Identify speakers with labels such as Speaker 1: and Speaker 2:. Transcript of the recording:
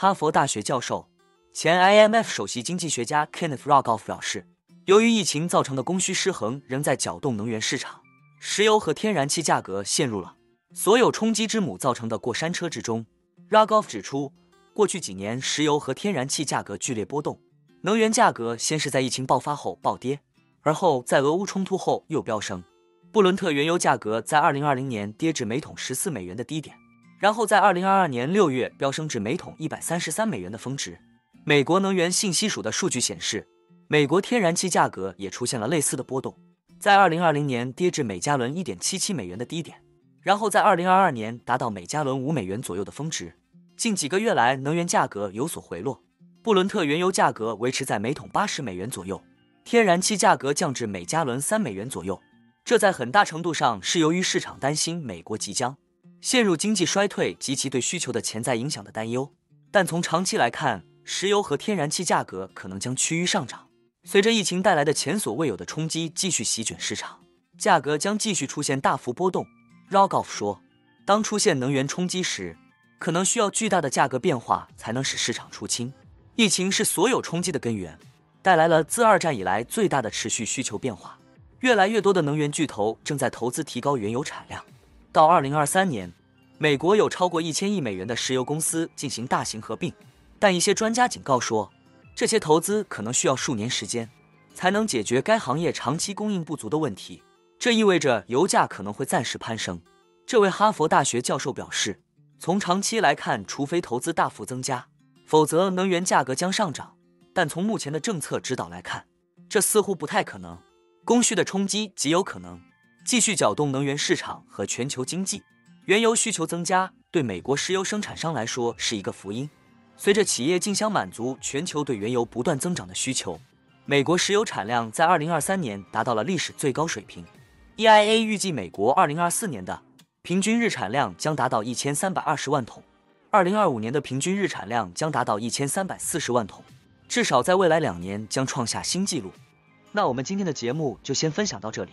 Speaker 1: 哈佛大学教授、前 IMF 首席经济学家 Kenneth Rogoff 表示，由于疫情造成的供需失衡仍在搅动能源市场，石油和天然气价格陷入了所有冲击之母造成的过山车之中。Rogoff 指出，过去几年石油和天然气价格剧烈波动，能源价格先是在疫情爆发后暴跌，而后在俄乌冲突后又飙升。布伦特原油价格在2020年跌至每桶14美元的低点，然后在2022年6月飙升至每桶133美元的峰值。美国能源信息署的数据显示，美国天然气价格也出现了类似的波动，在2020年跌至每加仑1.77美元的低点，然后在2022年达到每加仑5美元左右的峰值。近几个月来，能源价格有所回落，布伦特原油价格维持在每桶80美元左右，天然气价格降至每加仑3美元左右。这在很大程度上是由于市场担心美国即将陷入经济衰退及其对需求的潜在影响的担忧。但从长期来看，石油和天然气价格可能将趋于上涨。随着疫情带来的前所未有的冲击继续席卷市场，价格将继续出现大幅波动。Rogoff 说，当出现能源冲击时，可能需要巨大的价格变化才能使市场出清。疫情是所有冲击的根源，带来了自二战以来最大的持续需求变化。越来越多的能源巨头正在投资提高原油产量。到二零二三年，美国有超过一千亿美元的石油公司进行大型合并，但一些专家警告说，这些投资可能需要数年时间才能解决该行业长期供应不足的问题。这意味着油价可能会暂时攀升。这位哈佛大学教授表示，从长期来看，除非投资大幅增加，否则能源价格将上涨。但从目前的政策指导来看，这似乎不太可能。供需的冲击极有可能继续搅动能源市场和全球经济。原油需求增加对美国石油生产商来说是一个福音。随着企业竞相满足全球对原油不断增长的需求，美国石油产量在2023年达到了历史最高水平。EIA 预计美国2024年的平均日产量将达到1320万桶，2025年的平均日产量将达到1340万桶，至少在未来两年将创下新纪录。那我们今天的节目就先分享到这里。